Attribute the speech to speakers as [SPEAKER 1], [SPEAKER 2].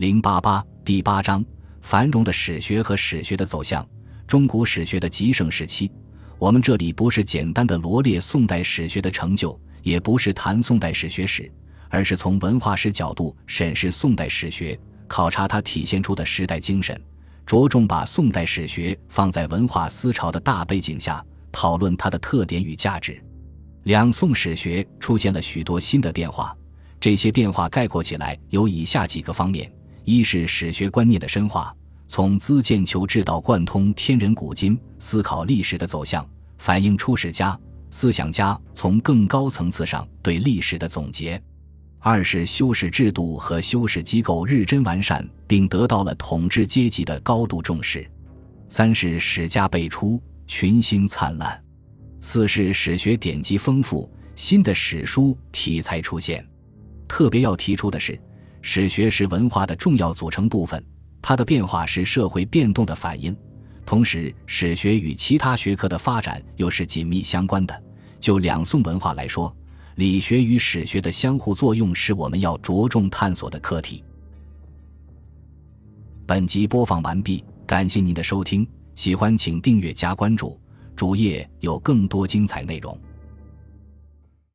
[SPEAKER 1] 零八八第八章：繁荣的史学和史学的走向。中古史学的极盛时期。我们这里不是简单的罗列宋代史学的成就，也不是谈宋代史学史，而是从文化史角度审视宋代史学，考察它体现出的时代精神，着重把宋代史学放在文化思潮的大背景下，讨论它的特点与价值。两宋史学出现了许多新的变化，这些变化概括起来有以下几个方面：一是史学观念的深化。从资建求治到贯通天人古今，思考历史的走向，反映出史家、思想家从更高层次上对历史的总结。二是修史制度和修史机构日臻完善，并得到了统治阶级的高度重视。三是史家辈出，群星灿烂。四是史学典籍丰富，新的史书题材出现。特别要提出的是，史学是文化的重要组成部分。它的变化是社会变动的反应，同时史学与其他学科的发展又是紧密相关的。就两宋文化来说，理学与史学的相互作用是我们要着重探索的课题。本集播放完毕，感谢您的收听，喜欢请订阅加关注，主页有更多精彩内容。